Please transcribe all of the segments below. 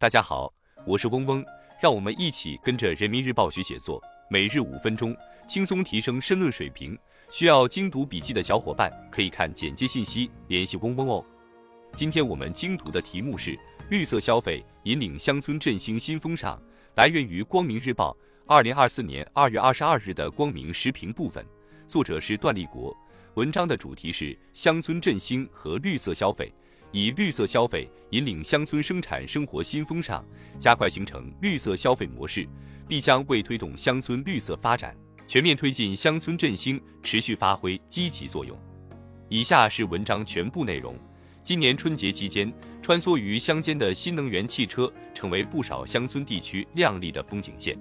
大家好，我是嗡嗡，让我们一起跟着人民日报学写作，每日五分钟，轻松提升申论水平。需要精读笔记的小伙伴可以看简介信息联系嗡嗡哦。今天我们精读的题目是绿色消费引领乡村振兴新风尚，来源于光明日报二零二四年二月二十二日的光明时评部分，作者是段立国。文章的主题是乡村振兴和绿色消费，以绿色消费引领乡村生产生活新风尚，加快形成绿色消费模式，必将为推动乡村绿色发展、全面推进乡村振兴持续发挥积极作用。以下是文章全部内容。今年春节期间，穿梭于乡间的新能源汽车成为不少乡村地区亮丽的风景线。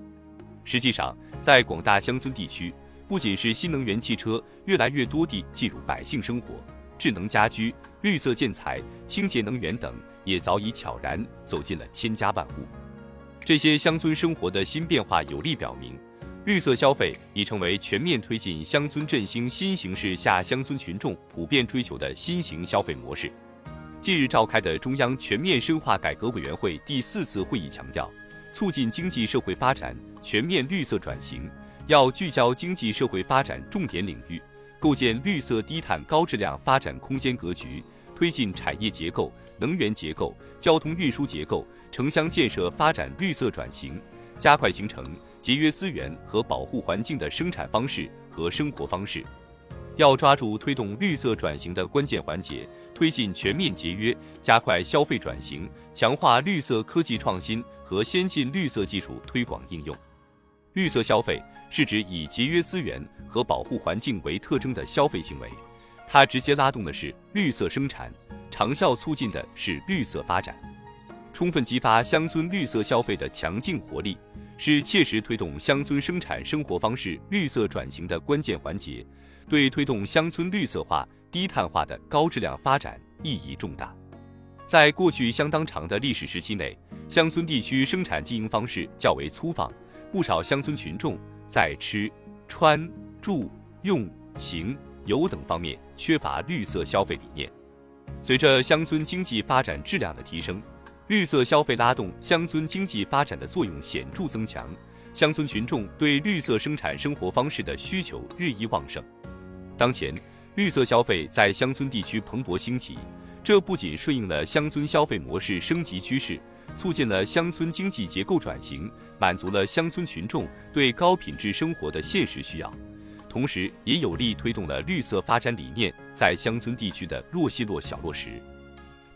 实际上，在广大乡村地区，不仅是新能源汽车越来越多地进入百姓生活，智能家居、绿色建材、清洁能源等也早已悄然走进了千家万户。这些乡村生活的新变化，有力表明，绿色消费已成为全面推进乡村振兴新形势下乡村群众普遍追求的新型消费模式。近日召开的中央全面深化改革委员会第四次会议强调，促进经济社会发展全面绿色转型。要聚焦经济社会发展重点领域，构建绿色低碳高质量发展空间格局，推进产业结构、能源结构、交通运输结构、城乡建设发展绿色转型，加快形成节约资源和保护环境的生产方式和生活方式。要抓住推动绿色转型的关键环节，推进全面节约，加快消费转型，强化绿色科技创新和先进绿色技术推广应用。绿色消费是指以节约资源和保护环境为特征的消费行为，它直接拉动的是绿色生产，长效促进的是绿色发展，充分激发乡村绿色消费的强劲活力，是切实推动乡村生产生活方式绿色转型的关键环节，对推动乡村绿色化、低碳化的高质量发展意义重大。在过去相当长的历史时期内，乡村地区生产经营方式较为粗放。不少乡村群众在吃、穿、住、用、行、游等方面缺乏绿色消费理念。随着乡村经济发展质量的提升，绿色消费拉动乡村经济发展的作用显著增强，乡村群众对绿色生产生活方式的需求日益旺盛。当前，绿色消费在乡村地区蓬勃兴起，这不仅顺应了乡村消费模式升级趋势。促进了乡村经济结构转型，满足了乡村群众对高品质生活的现实需要，同时也有力推动了绿色发展理念在乡村地区的落细落小落实。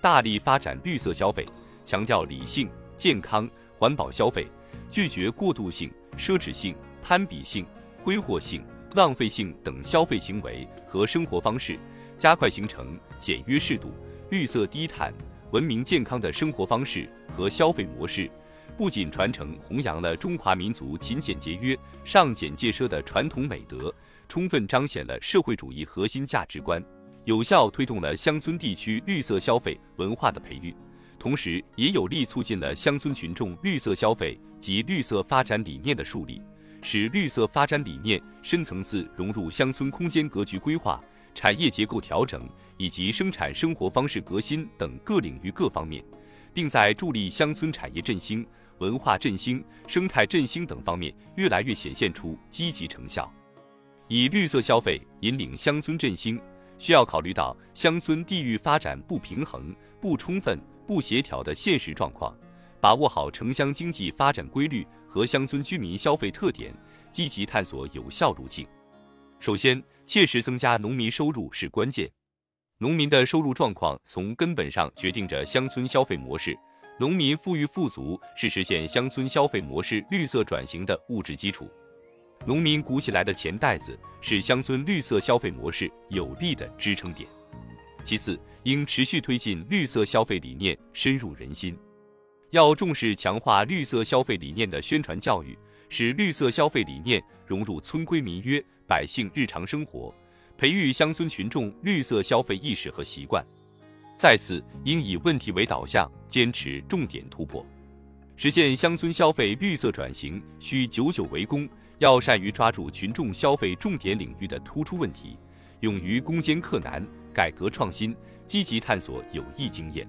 大力发展绿色消费，强调理性、健康、环保消费，拒绝过度性、奢侈性、攀比性、挥霍性、浪费性等消费行为和生活方式，加快形成简约适度、绿色低碳。文明健康的生活方式和消费模式，不仅传承弘扬了中华民族勤俭节约、尚俭戒奢的传统美德，充分彰显了社会主义核心价值观，有效推动了乡村地区绿色消费文化的培育，同时也有力促进了乡村群众绿色消费及绿色发展理念的树立，使绿色发展理念深层次融入乡村空间格局规划。产业结构调整以及生产生活方式革新等各领域各方面，并在助力乡村产业振兴、文化振兴、生态振兴等方面越来越显现出积极成效。以绿色消费引领乡村振兴，需要考虑到乡村地域发展不平衡、不充分、不协调的现实状况，把握好城乡经济发展规律和乡村居民消费特点，积极探索有效路径。首先，切实增加农民收入是关键。农民的收入状况从根本上决定着乡村消费模式。农民富裕富足是实现乡村消费模式绿色转型的物质基础。农民鼓起来的钱袋子是乡村绿色消费模式有力的支撑点。其次，应持续推进绿色消费理念深入人心，要重视强化绿色消费理念的宣传教育。使绿色消费理念融入村规民约、百姓日常生活，培育乡村群众绿色消费意识和习惯。再次，应以问题为导向，坚持重点突破。实现乡村消费绿色转型，需久久为功。要善于抓住群众消费重点领域的突出问题，勇于攻坚克难、改革创新，积极探索有益经验。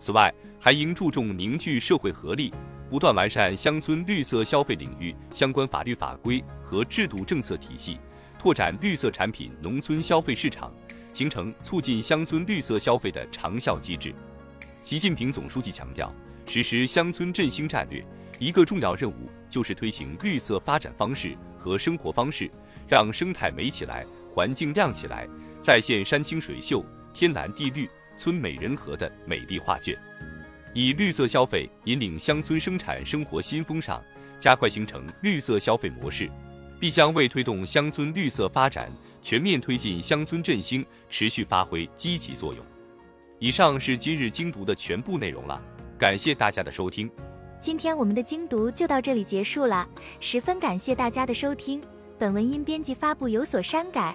此外，还应注重凝聚社会合力，不断完善乡村绿色消费领域相关法律法规和制度政策体系，拓展绿色产品农村消费市场，形成促进乡村绿色消费的长效机制。习近平总书记强调，实施乡村振兴战略，一个重要任务就是推行绿色发展方式和生活方式，让生态美起来，环境亮起来，再现山清水秀、天蓝地绿、村美人和的美丽画卷。以绿色消费引领乡村生产生活新风尚，加快形成绿色消费模式，必将为推动乡村绿色发展、全面推进乡村振兴持续发挥积极作用。以上是今日精读的全部内容了，感谢大家的收听。今天我们的精读就到这里结束了，十分感谢大家的收听。本文因编辑发布有所删改，